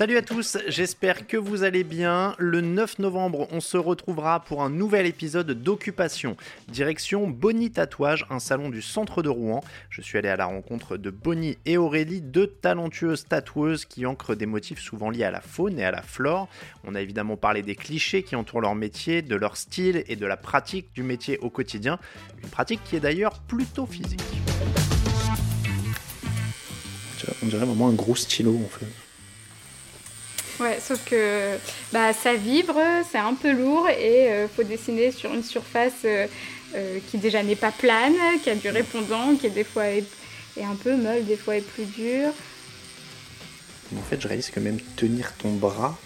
Salut à tous, j'espère que vous allez bien. Le 9 novembre, on se retrouvera pour un nouvel épisode d'Occupation. Direction Bonnie Tatouage, un salon du centre de Rouen. Je suis allé à la rencontre de Bonnie et Aurélie, deux talentueuses tatoueuses qui ancrent des motifs souvent liés à la faune et à la flore. On a évidemment parlé des clichés qui entourent leur métier, de leur style et de la pratique du métier au quotidien. Une pratique qui est d'ailleurs plutôt physique. On dirait vraiment un gros stylo en fait. Ouais, sauf que bah, ça vibre, c'est un peu lourd et il faut dessiner sur une surface euh, euh, qui déjà n'est pas plane, qui a du répondant, qui est des fois est, est un peu molle, des fois est plus dure. En fait, je réalise que même tenir ton bras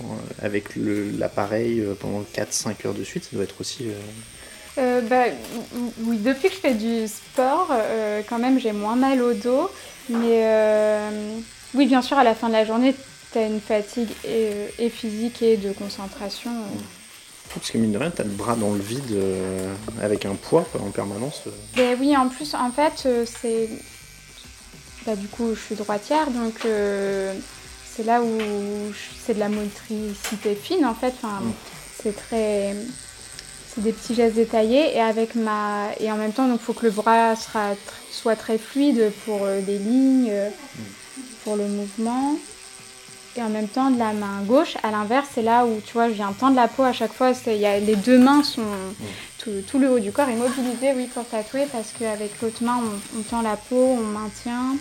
euh, avec l'appareil pendant 4-5 heures de suite, ça doit être aussi... Euh, bah, oui, depuis que je fais du sport, quand même j'ai moins mal au dos. Mais oui, bien sûr, à la fin de la journée, tu as une fatigue et, et, physique et de concentration. Parce que mine de rien, tu as le bras dans le vide euh, avec un poids en permanence. Ben oui, en plus, en fait, c'est. Bah, du coup, je suis droitière, donc euh, c'est là où c'est de la motricité fine, en fait. Enfin, mm. C'est très. C'est des petits gestes détaillés et avec ma et en même temps donc faut que le bras sera soit très fluide pour euh, les lignes, mm. pour le mouvement et en même temps de la main gauche. À l'inverse, c'est là où tu vois, je viens tendre la peau à chaque fois. Y a, les deux mains sont tout, tout, le haut du corps est mobilisé, oui, pour tatouer parce qu'avec l'autre main, on, on, tend la peau, on maintient.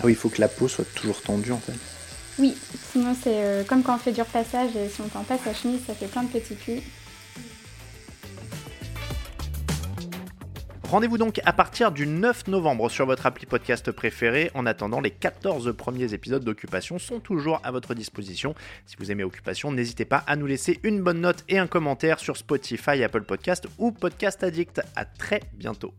Ah oui, il faut que la peau soit toujours tendue en fait. Oui, sinon c'est euh, comme quand on fait du repassage et si on tend pas sa chemise, ça fait plein de petits culs. Rendez-vous donc à partir du 9 novembre sur votre appli podcast préféré. En attendant, les 14 premiers épisodes d'Occupation sont toujours à votre disposition. Si vous aimez Occupation, n'hésitez pas à nous laisser une bonne note et un commentaire sur Spotify, Apple Podcast ou Podcast Addict. À très bientôt.